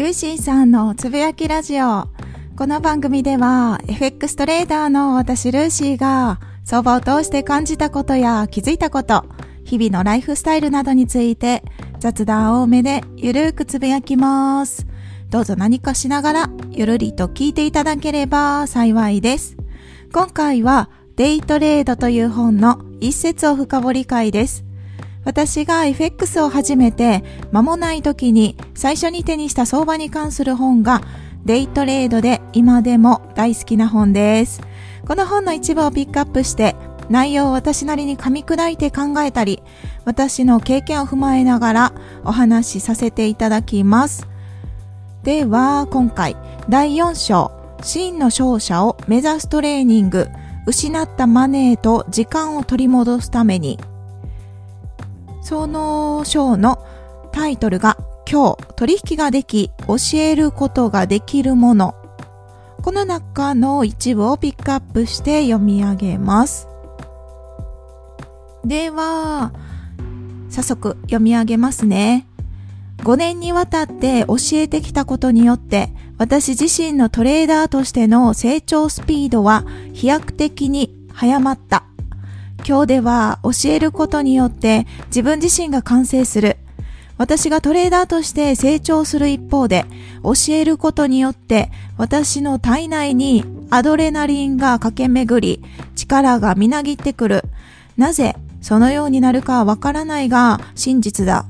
ルーシーさんのつぶやきラジオ。この番組では FX トレーダーの私ルーシーが相場を通して感じたことや気づいたこと、日々のライフスタイルなどについて雑談多めでゆるーくつぶやきます。どうぞ何かしながらゆるりと聞いていただければ幸いです。今回はデイトレードという本の一節を深掘り会です。私が FX を始めて間もない時に最初に手にした相場に関する本がデイトレードで今でも大好きな本です。この本の一部をピックアップして内容を私なりに噛み砕いて考えたり私の経験を踏まえながらお話しさせていただきます。では今回第4章真の勝者を目指すトレーニング失ったマネーと時間を取り戻すためにその章のタイトルが今日取引ができ教えることができるもの。この中の一部をピックアップして読み上げます。では早速読み上げますね。5年にわたって教えてきたことによって私自身のトレーダーとしての成長スピードは飛躍的に早まった。今日では教えることによって自分自身が完成する。私がトレーダーとして成長する一方で、教えることによって私の体内にアドレナリンが駆け巡り、力がみなぎってくる。なぜそのようになるかわからないが真実だ。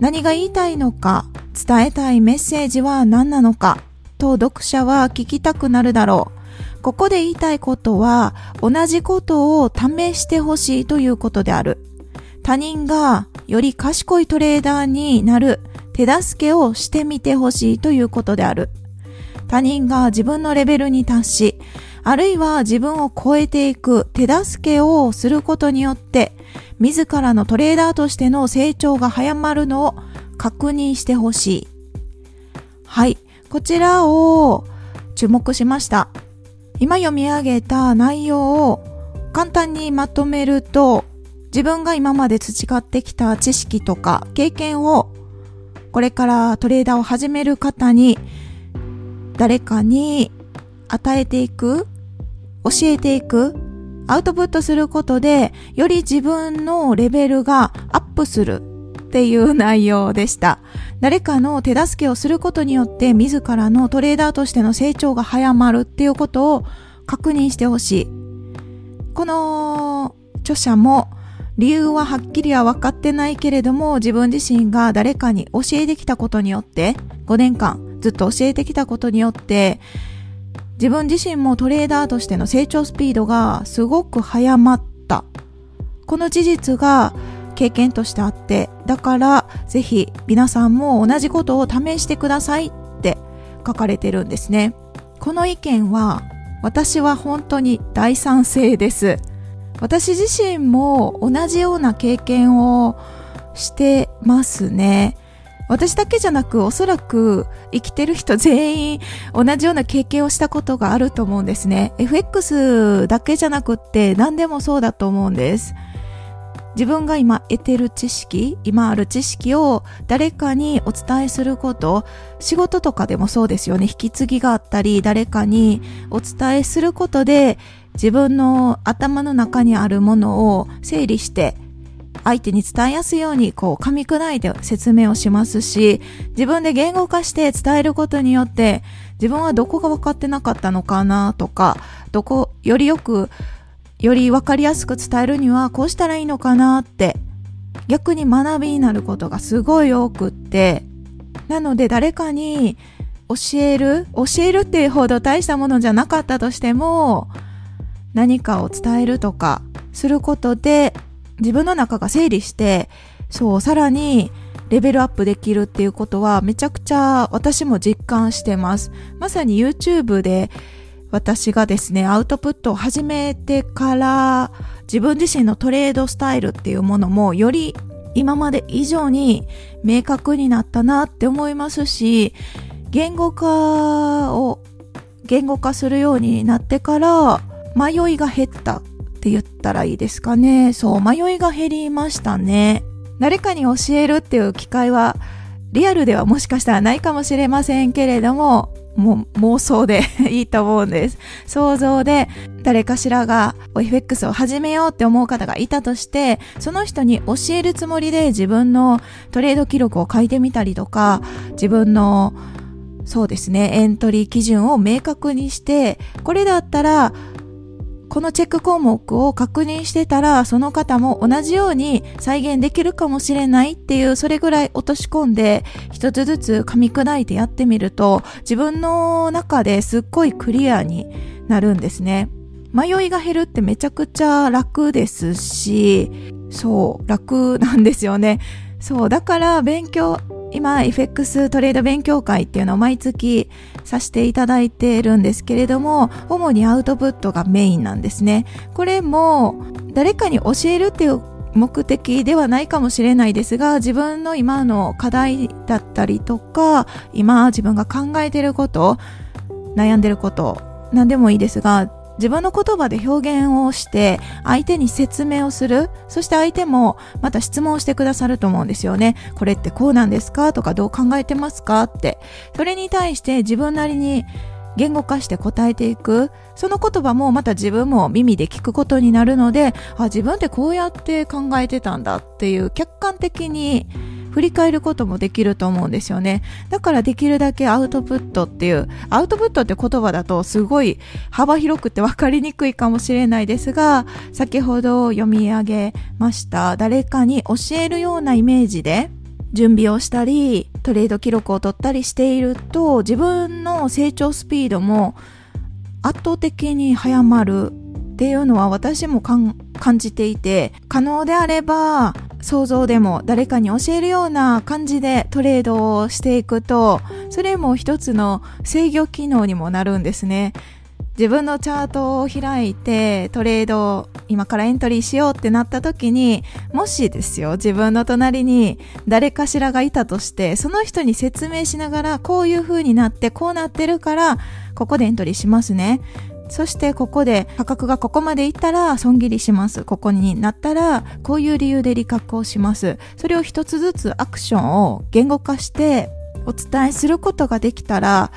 何が言いたいのか、伝えたいメッセージは何なのか、と読者は聞きたくなるだろう。ここで言いたいことは、同じことを試してほしいということである。他人がより賢いトレーダーになる手助けをしてみてほしいということである。他人が自分のレベルに達し、あるいは自分を超えていく手助けをすることによって、自らのトレーダーとしての成長が早まるのを確認してほしい。はい。こちらを注目しました。今読み上げた内容を簡単にまとめると自分が今まで培ってきた知識とか経験をこれからトレーダーを始める方に誰かに与えていく教えていくアウトプットすることでより自分のレベルがアップするっていう内容でした。誰かの手助けをすることによって自らのトレーダーとしての成長が早まるっていうことを確認してほしい。この著者も理由ははっきりは分かってないけれども自分自身が誰かに教えてきたことによって5年間ずっと教えてきたことによって自分自身もトレーダーとしての成長スピードがすごく早まった。この事実が経験としてあって、だからぜひ皆さんも同じことを試してくださいって書かれてるんですね。この意見は私は本当に大賛成です。私自身も同じような経験をしてますね。私だけじゃなくおそらく生きてる人全員同じような経験をしたことがあると思うんですね。FX だけじゃなくって何でもそうだと思うんです。自分が今得てる知識、今ある知識を誰かにお伝えすること、仕事とかでもそうですよね。引き継ぎがあったり、誰かにお伝えすることで、自分の頭の中にあるものを整理して、相手に伝えやすいようにこう噛み砕いて説明をしますし、自分で言語化して伝えることによって、自分はどこが分かってなかったのかなとか、どこ、よりよくより分かりやすく伝えるにはこうしたらいいのかなって逆に学びになることがすごい多くってなので誰かに教える教えるっていうほど大したものじゃなかったとしても何かを伝えるとかすることで自分の中が整理してそうさらにレベルアップできるっていうことはめちゃくちゃ私も実感してます。まさに YouTube で私がですね、アウトプットを始めてから自分自身のトレードスタイルっていうものもより今まで以上に明確になったなって思いますし、言語化を言語化するようになってから迷いが減ったって言ったらいいですかね。そう、迷いが減りましたね。誰かに教えるっていう機会はリアルではもしかしたらないかもしれませんけれども、もう妄想でいいと思うんです。想像で誰かしらが FX を始めようって思う方がいたとして、その人に教えるつもりで自分のトレード記録を書いてみたりとか、自分のそうですね、エントリー基準を明確にして、これだったらこのチェック項目を確認してたら、その方も同じように再現できるかもしれないっていう、それぐらい落とし込んで、一つずつ噛み砕いてやってみると、自分の中ですっごいクリアになるんですね。迷いが減るってめちゃくちゃ楽ですし、そう、楽なんですよね。そう、だから勉強、今 FX トレード勉強会っていうのを毎月させていただいているんですけれども、主にアウトプットがメインなんですね。これも誰かに教えるっていう目的ではないかもしれないですが、自分の今の課題だったりとか、今自分が考えていること、悩んでること、何でもいいですが、自分の言葉で表現をして相手に説明をする。そして相手もまた質問をしてくださると思うんですよね。これってこうなんですか？とかどう考えてますか？って。それに対して自分なりに言語化して答えていく。その言葉もまた自分も耳で聞くことになるので、あ、自分ってこうやって考えてたんだっていう客観的に振り返ることもできると思うんですよね。だからできるだけアウトプットっていう、アウトプットって言葉だとすごい幅広くて分かりにくいかもしれないですが、先ほど読み上げました誰かに教えるようなイメージで準備をしたり、トレード記録を取ったりしていると、自分の成長スピードも圧倒的に早まるっていうのは私も感じていて、可能であれば想像でも誰かに教えるような感じでトレードをしていくと、それも一つの制御機能にもなるんですね。自分のチャートを開いてトレードを今からエントリーしようってなった時にもしですよ自分の隣に誰かしらがいたとしてその人に説明しながらこういう風になってこうなってるからここでエントリーしますねそしてここで価格がここまでいったら損切りします。ここになったらこういう理由で利確をします。それを一つずつアクションを言語化してお伝えすることができたら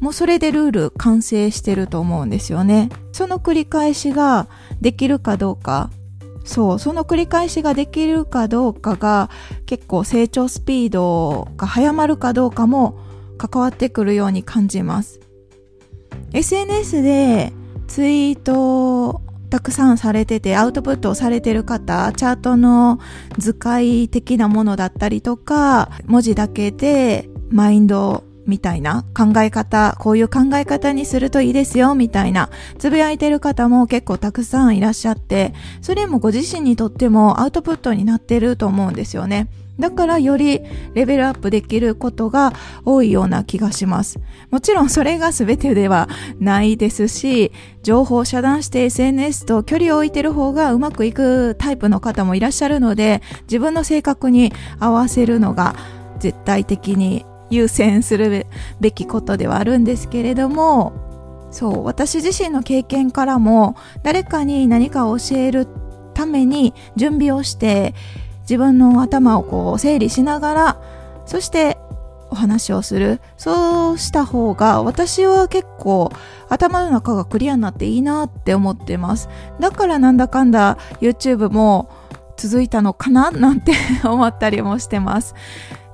もうそれでルール完成してると思うんですよね。その繰り返しができるかどうかそう、その繰り返しができるかどうかが結構成長スピードが早まるかどうかも関わってくるように感じます。SNS でツイートをたくさんされててアウトプットをされてる方、チャートの図解的なものだったりとか、文字だけでマインドみたいな考え方、こういう考え方にするといいですよ、みたいな、つぶやいてる方も結構たくさんいらっしゃって、それもご自身にとってもアウトプットになってると思うんですよね。だからよりレベルアップできることが多いような気がします。もちろんそれが全てではないですし、情報を遮断して SNS と距離を置いてる方がうまくいくタイプの方もいらっしゃるので、自分の性格に合わせるのが絶対的に優先するべきことではあるんですけれども、そう、私自身の経験からも誰かに何かを教えるために準備をして自分の頭をこう整理しながら、そしてお話をする。そうした方が私は結構頭の中がクリアになっていいなって思ってます。だからなんだかんだ YouTube も続いたのかななんて 思ったりもしてます。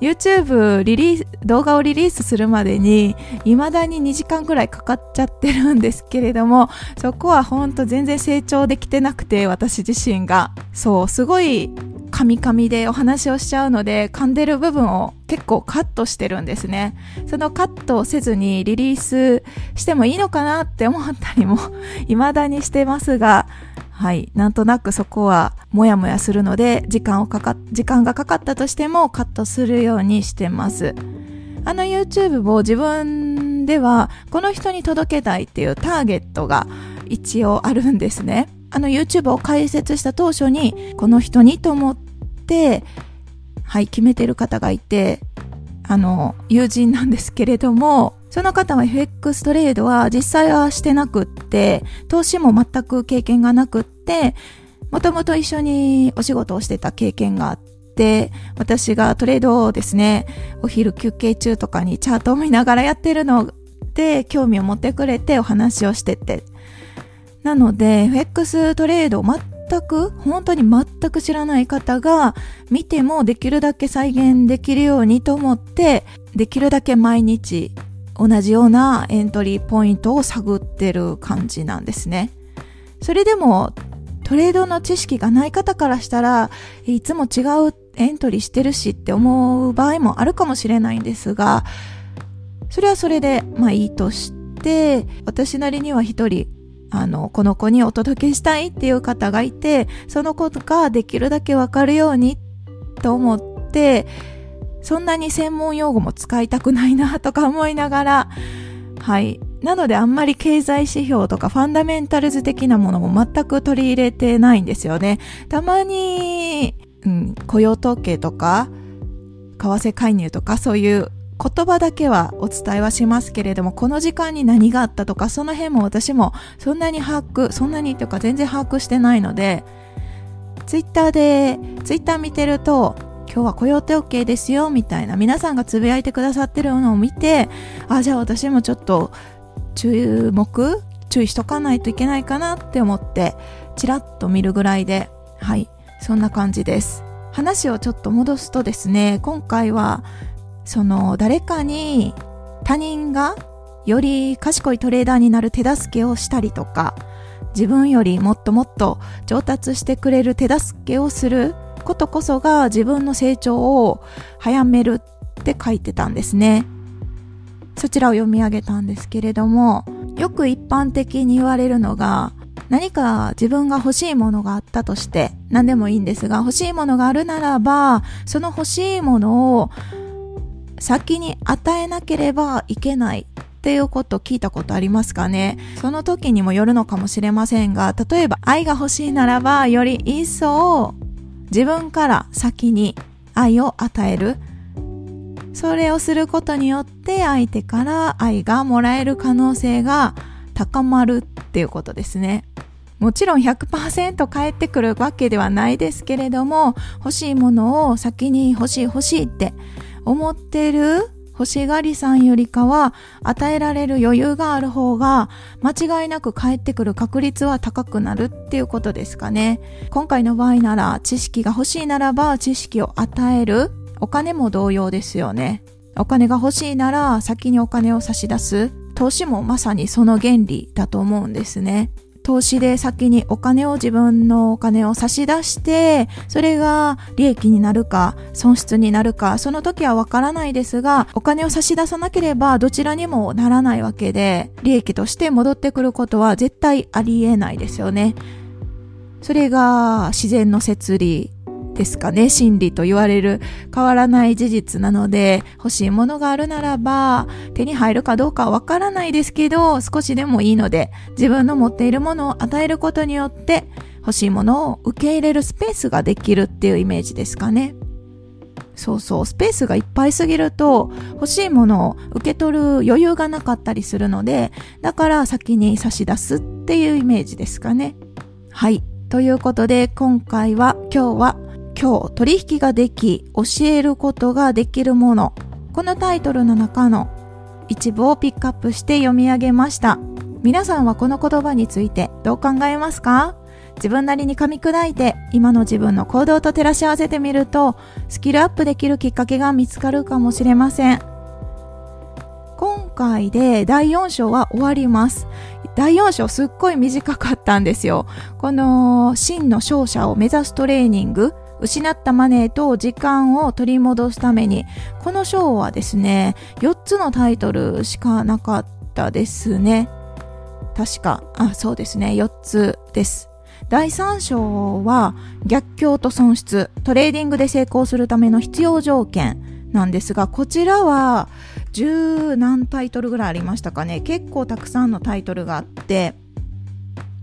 YouTube リリース、動画をリリースするまでに、未だに2時間くらいかかっちゃってるんですけれども、そこはほんと全然成長できてなくて、私自身が。そう、すごいカミカミでお話をしちゃうので、噛んでる部分を結構カットしてるんですね。そのカットをせずにリリースしてもいいのかなって思ったりも未だにしてますが、はい。なんとなくそこはもやもやするので、時間をかか、時間がかかったとしてもカットするようにしてます。あの YouTube を自分ではこの人に届けたいっていうターゲットが一応あるんですね。あの YouTube を開設した当初にこの人にと思って、はい、決めてる方がいて、あの、友人なんですけれども、その方は FX トレードは実際はしてなくって、投資も全く経験がなくって、もともと一緒にお仕事をしてた経験があっで、私がトレードをですね、お昼休憩中とかにチャートを見ながらやってるので、興味を持ってくれてお話をしてて。なので、FX トレードを全く、本当に全く知らない方が見てもできるだけ再現できるようにと思って、できるだけ毎日同じようなエントリーポイントを探ってる感じなんですね。それでもトレードの知識がない方からしたらいつも違うエントリーしてるしって思う場合もあるかもしれないんですがそれはそれでまあいいとして私なりには一人あの、この子にお届けしたいっていう方がいて、そのことができるだけわかるようにと思って、そんなに専門用語も使いたくないなとか思いながら、はい。なのであんまり経済指標とかファンダメンタルズ的なものも全く取り入れてないんですよね。たまに、うん、雇用統計とか、為替介入とかそういう言葉だけはお伝えはしますけれども、この時間に何があったとか、その辺も私もそんなに把握、そんなにというか全然把握してないので、ツイッターで、ツイッター見てると、今日は雇用手 OK ですよ、みたいな皆さんがつぶやいてくださってるのを見て、あ、じゃあ私もちょっと注目注意しとかないといけないかなって思って、ちらっと見るぐらいで、はい、そんな感じです。話をちょっと戻すとですね、今回は、その誰かに他人がより賢いトレーダーになる手助けをしたりとか、自分よりもっともっと上達してくれる手助けをすることこそが自分の成長を早めるって書いてたんですね。そちらを読み上げたんですけれども、よく一般的に言われるのが、何か自分が欲しいものがあったとして、何でもいいんですが、欲しいものがあるならば、その欲しいものを先に与えなければいけないっていうこと聞いたことありますかねその時にもよるのかもしれませんが、例えば愛が欲しいならば、より一層自分から先に愛を与える。それをすることによって相手から愛がもらえる可能性が高まるっていうことですね。もちろん100%返ってくるわけではないですけれども、欲しいものを先に欲しい欲しいって思ってる欲しがりさんよりかは与えられる余裕がある方が間違いなく返ってくる確率は高くなるっていうことですかね。今回の場合なら知識が欲しいならば知識を与える。お金も同様ですよね。お金が欲しいなら先にお金を差し出す。投資もまさにその原理だと思うんですね。投資で先にお金を自分のお金を差し出して、それが利益になるか、損失になるか、その時はわからないですが、お金を差し出さなければどちらにもならないわけで、利益として戻ってくることは絶対ありえないですよね。それが自然の摂理ですかね、真理と言われる変わらない事実なので、欲しいものがあるならば、手に入るかどうかはわからないですけど、少しでもいいので、自分の持っているものを与えることによって、欲しいものを受け入れるスペースができるっていうイメージですかね。そうそう、スペースがいっぱいすぎると、欲しいものを受け取る余裕がなかったりするので、だから先に差し出すっていうイメージですかね。はい。ということで、今回は、今日は、今日取引ができ教えることができるもの。このタイトルの中の一部をピックアップして読み上げました。皆さんはこの言葉についてどう考えますか？自分なりに噛み砕いて今の自分の行動と照らし合わせてみるとスキルアップできるきっかけが見つかるかもしれません。今回で第4章は終わります。第4章すっごい短かったんですよ。この真の勝者を目指すトレーニング。失ったマネーと時間を取り戻すために、この章はですね、4つのタイトルしかなかったですね。確か、あ、そうですね、4つです。第3章は逆境と損失、トレーディングで成功するための必要条件なんですが、こちらは10何タイトルぐらいありましたかね。結構たくさんのタイトルがあって、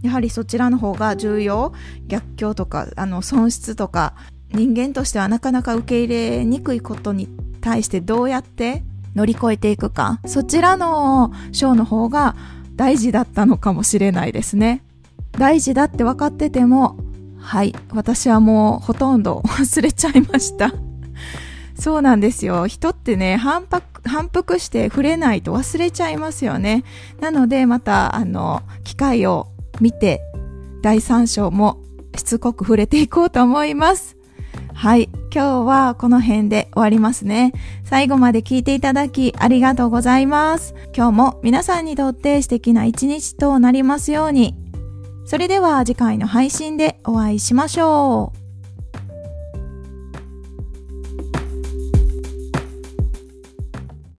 やはりそちらの方が重要逆境とかあの損失とか人間としてはなかなか受け入れにくいことに対してどうやって乗り越えていくかそちらの章の方が大事だったのかもしれないですね大事だって分かっててもはい。私はもうほとんど忘れちゃいました。そうなんですよ。人ってね、反復、反復して触れないと忘れちゃいますよね。なので、また、あの、機会を見て、第3章もしつこく触れていこうと思います。はい。今日はこの辺で終わりますね。最後まで聞いていただきありがとうございます。今日も皆さんにとって素敵な一日となりますように。それでは次回の配信でお会いしましょう。